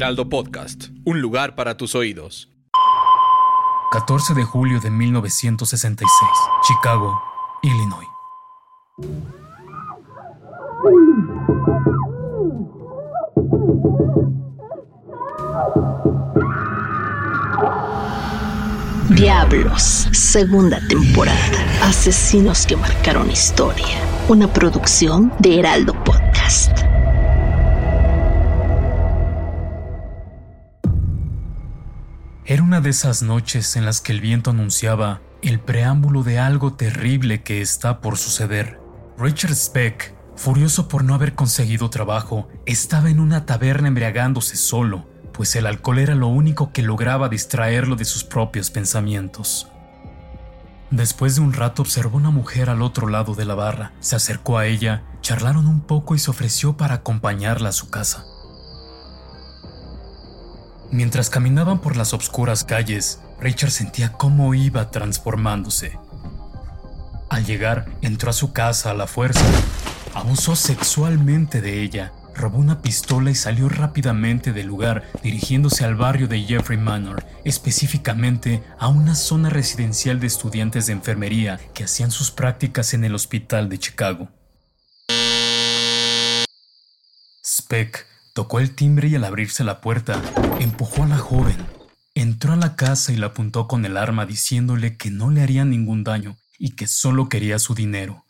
Heraldo Podcast, un lugar para tus oídos. 14 de julio de 1966, Chicago, Illinois. Diablos, segunda temporada. Asesinos que marcaron historia. Una producción de Heraldo Podcast. Era una de esas noches en las que el viento anunciaba el preámbulo de algo terrible que está por suceder. Richard Speck, furioso por no haber conseguido trabajo, estaba en una taberna embriagándose solo, pues el alcohol era lo único que lograba distraerlo de sus propios pensamientos. Después de un rato observó una mujer al otro lado de la barra, se acercó a ella, charlaron un poco y se ofreció para acompañarla a su casa. Mientras caminaban por las oscuras calles, Richard sentía cómo iba transformándose. Al llegar, entró a su casa a la fuerza, abusó sexualmente de ella, robó una pistola y salió rápidamente del lugar, dirigiéndose al barrio de Jeffrey Manor, específicamente a una zona residencial de estudiantes de enfermería que hacían sus prácticas en el hospital de Chicago. Speck tocó el timbre y al abrirse la puerta, empujó a la joven. Entró a la casa y la apuntó con el arma diciéndole que no le haría ningún daño y que solo quería su dinero.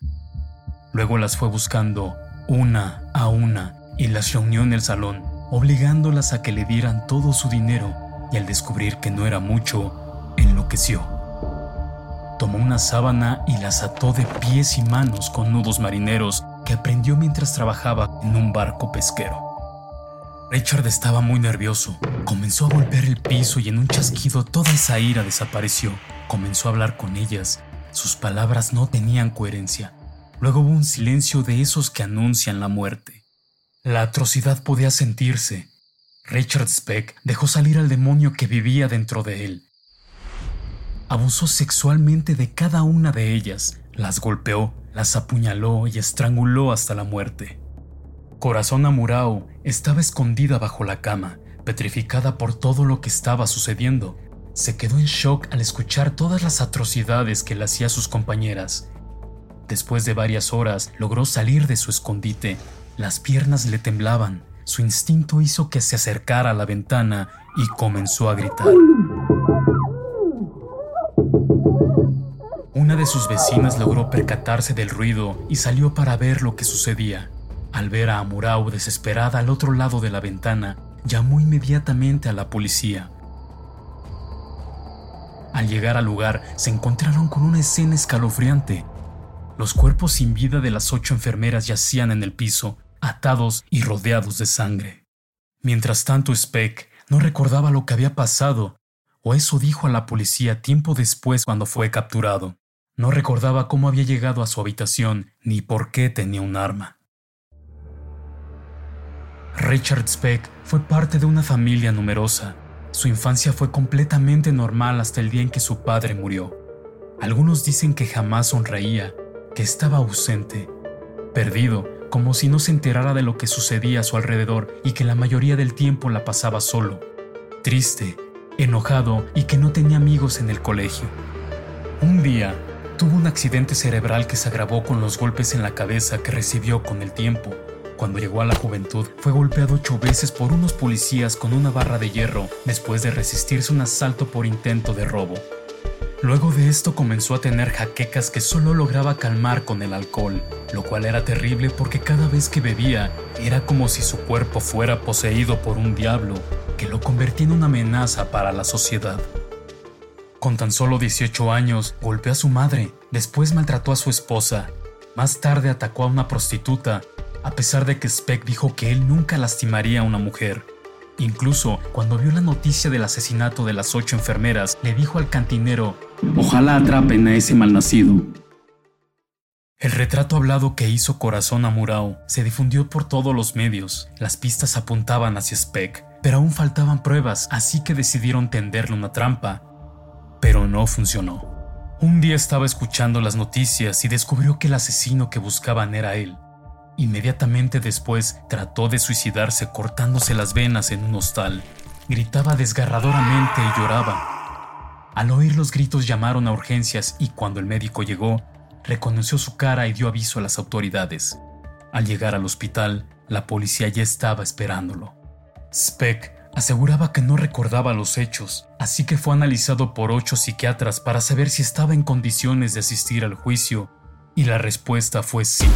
Luego las fue buscando una a una y las reunió en el salón, obligándolas a que le dieran todo su dinero y al descubrir que no era mucho, enloqueció. Tomó una sábana y las ató de pies y manos con nudos marineros que aprendió mientras trabajaba en un barco pesquero. Richard estaba muy nervioso. Comenzó a golpear el piso y en un chasquido toda esa ira desapareció. Comenzó a hablar con ellas. Sus palabras no tenían coherencia. Luego hubo un silencio de esos que anuncian la muerte. La atrocidad podía sentirse. Richard Speck dejó salir al demonio que vivía dentro de él. Abusó sexualmente de cada una de ellas, las golpeó, las apuñaló y estranguló hasta la muerte. Corazón Amurao estaba escondida bajo la cama, petrificada por todo lo que estaba sucediendo. Se quedó en shock al escuchar todas las atrocidades que le hacía sus compañeras. Después de varias horas logró salir de su escondite. Las piernas le temblaban. Su instinto hizo que se acercara a la ventana y comenzó a gritar. Una de sus vecinas logró percatarse del ruido y salió para ver lo que sucedía. Al ver a Amurao desesperada al otro lado de la ventana, llamó inmediatamente a la policía. Al llegar al lugar, se encontraron con una escena escalofriante. Los cuerpos sin vida de las ocho enfermeras yacían en el piso, atados y rodeados de sangre. Mientras tanto, Speck no recordaba lo que había pasado, o eso dijo a la policía tiempo después cuando fue capturado. No recordaba cómo había llegado a su habitación ni por qué tenía un arma. Richard Speck fue parte de una familia numerosa. Su infancia fue completamente normal hasta el día en que su padre murió. Algunos dicen que jamás sonreía, que estaba ausente, perdido, como si no se enterara de lo que sucedía a su alrededor y que la mayoría del tiempo la pasaba solo, triste, enojado y que no tenía amigos en el colegio. Un día, tuvo un accidente cerebral que se agravó con los golpes en la cabeza que recibió con el tiempo. Cuando llegó a la juventud, fue golpeado ocho veces por unos policías con una barra de hierro después de resistirse un asalto por intento de robo. Luego de esto comenzó a tener jaquecas que solo lograba calmar con el alcohol, lo cual era terrible porque cada vez que bebía era como si su cuerpo fuera poseído por un diablo que lo convertía en una amenaza para la sociedad. Con tan solo 18 años, golpeó a su madre, después maltrató a su esposa, más tarde atacó a una prostituta a pesar de que Speck dijo que él nunca lastimaría a una mujer. Incluso cuando vio la noticia del asesinato de las ocho enfermeras, le dijo al cantinero, ojalá atrapen a ese malnacido. El retrato hablado que hizo Corazón a Murao se difundió por todos los medios. Las pistas apuntaban hacia Speck, pero aún faltaban pruebas, así que decidieron tenderle una trampa. Pero no funcionó. Un día estaba escuchando las noticias y descubrió que el asesino que buscaban era él. Inmediatamente después trató de suicidarse cortándose las venas en un hostal. Gritaba desgarradoramente y lloraba. Al oír los gritos llamaron a urgencias y cuando el médico llegó, reconoció su cara y dio aviso a las autoridades. Al llegar al hospital, la policía ya estaba esperándolo. Speck aseguraba que no recordaba los hechos, así que fue analizado por ocho psiquiatras para saber si estaba en condiciones de asistir al juicio, y la respuesta fue sí.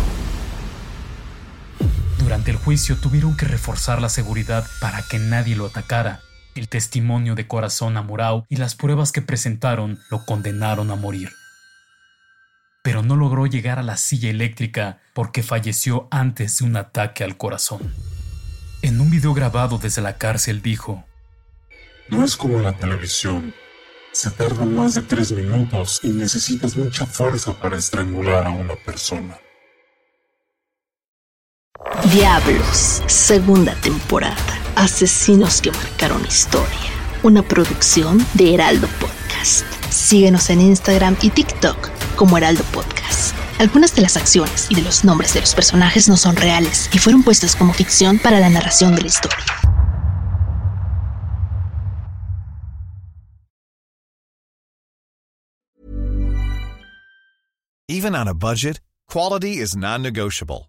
Durante el juicio tuvieron que reforzar la seguridad para que nadie lo atacara. El testimonio de Corazón Amorao y las pruebas que presentaron lo condenaron a morir. Pero no logró llegar a la silla eléctrica porque falleció antes de un ataque al corazón. En un video grabado desde la cárcel dijo, No es como la televisión. Se tarda más de tres minutos y necesitas mucha fuerza para estrangular a una persona. Diablos, segunda temporada. Asesinos que marcaron historia. Una producción de Heraldo Podcast. Síguenos en Instagram y TikTok como Heraldo Podcast. Algunas de las acciones y de los nombres de los personajes no son reales y fueron puestos como ficción para la narración de la historia. Even on a budget, quality is non-negotiable.